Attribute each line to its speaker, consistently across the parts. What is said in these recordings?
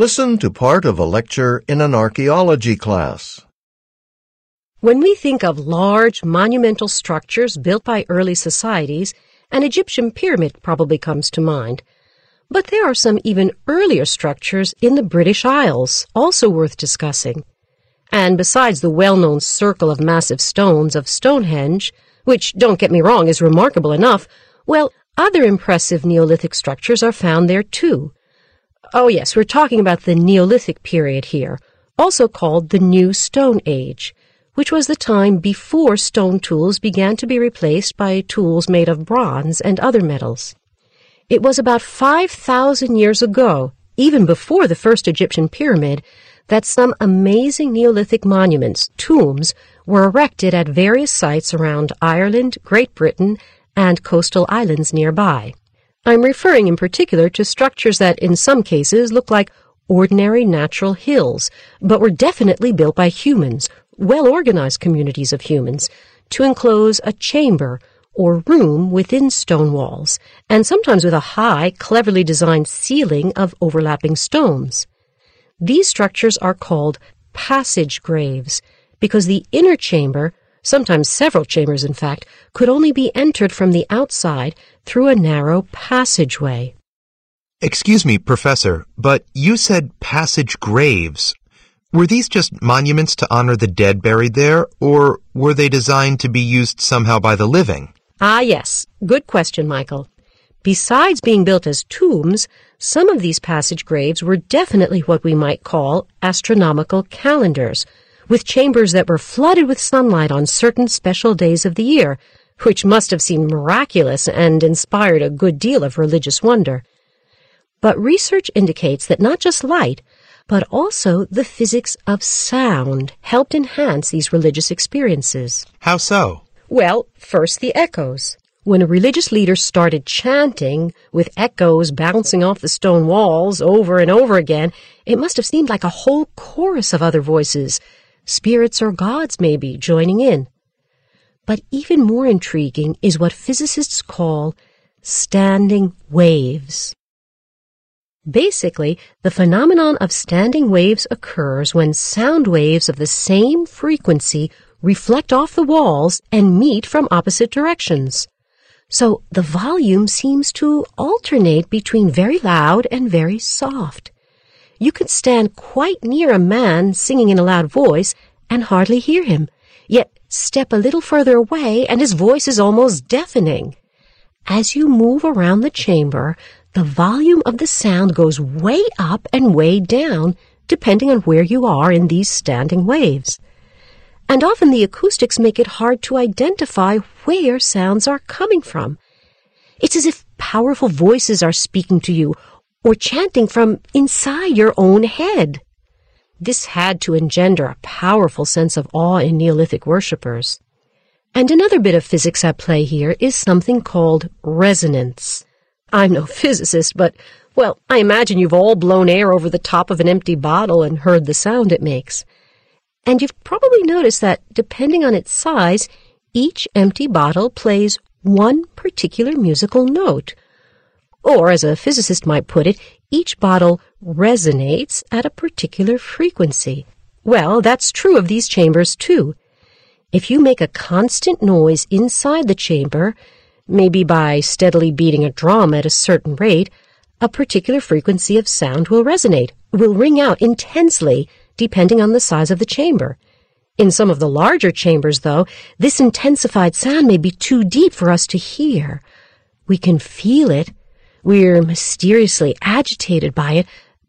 Speaker 1: Listen to part of a lecture in an archaeology class.
Speaker 2: When we think of large monumental structures built by early societies, an Egyptian pyramid probably comes to mind. But there are some even earlier structures in the British Isles, also worth discussing. And besides the well-known circle of massive stones of Stonehenge, which, don't get me wrong, is remarkable enough, well, other impressive Neolithic structures are found there too. Oh yes, we're talking about the Neolithic period here, also called the New Stone Age, which was the time before stone tools began to be replaced by tools made of bronze and other metals. It was about 5,000 years ago, even before the first Egyptian pyramid, that some amazing Neolithic monuments, tombs, were erected at various sites around Ireland, Great Britain, and coastal islands nearby. I'm referring in particular to structures that in some cases look like ordinary natural hills, but were definitely built by humans, well-organized communities of humans, to enclose a chamber or room within stone walls, and sometimes with a high, cleverly designed ceiling of overlapping stones. These structures are called passage graves because the inner chamber, sometimes several chambers in fact, could only be entered from the outside through a narrow passageway.
Speaker 3: Excuse me, Professor, but you said passage graves. Were these just monuments to honor the dead buried there, or were they designed to be used somehow by the living?
Speaker 2: Ah, yes. Good question, Michael. Besides being built as tombs, some of these passage graves were definitely what we might call astronomical calendars, with chambers that were flooded with sunlight on certain special days of the year, which must have seemed miraculous and inspired a good deal of religious wonder. But research indicates that not just light, but also the physics of sound helped enhance these religious experiences.
Speaker 3: How so?
Speaker 2: Well, first the echoes. When a religious leader started chanting, with echoes bouncing off the stone walls over and over again, it must have seemed like a whole chorus of other voices, spirits or gods maybe, joining in. But even more intriguing is what physicists call standing waves. Basically, the phenomenon of standing waves occurs when sound waves of the same frequency reflect off the walls and meet from opposite directions. So the volume seems to alternate between very loud and very soft. You can stand quite near a man singing in a loud voice and hardly hear him, yet step a little further away and his voice is almost deafening. As you move around the chamber, the volume of the sound goes way up and way down, depending on where you are in these standing waves. And often the acoustics make it hard to identify where sounds are coming from. It's as if powerful voices are speaking to you or chanting from inside your own head. This had to engender a powerful sense of awe in Neolithic worshippers. And another bit of physics at play here is something called resonance. I'm no physicist, but, well, I imagine you've all blown air over the top of an empty bottle and heard the sound it makes. And you've probably noticed that, depending on its size, each empty bottle plays one particular musical note. Or, as a physicist might put it, each bottle resonates at a particular frequency. Well, that's true of these chambers too. If you make a constant noise inside the chamber, maybe by steadily beating a drum at a certain rate, a particular frequency of sound will resonate, will ring out intensely, depending on the size of the chamber. In some of the larger chambers, though, this intensified sound may be too deep for us to hear. We can feel it. We're mysteriously agitated by it,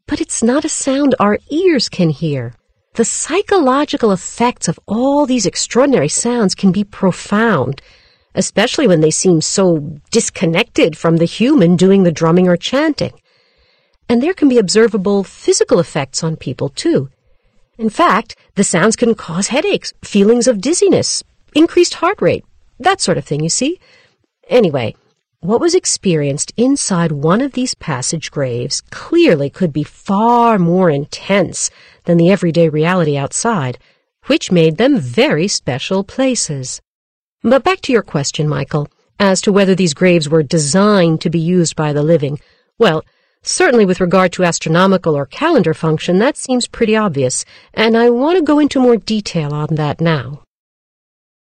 Speaker 2: but it's not a sound our ears can hear. The psychological effects of all these extraordinary sounds can be profound, especially when they seem so disconnected from the human doing the drumming or chanting. And there can be observable physical effects on people, too. In fact, the sounds can cause headaches, feelings of dizziness, increased heart rate, that sort of thing, you see. Anyway, what was experienced inside one of these passage graves clearly could be far more intense than the everyday reality outside, which made them very special places. But back to your question, Michael, as to whether these graves were designed to be used by the living. Well, Certainly with regard to astronomical or calendar function, that seems pretty obvious, and I want to go into more detail on that now.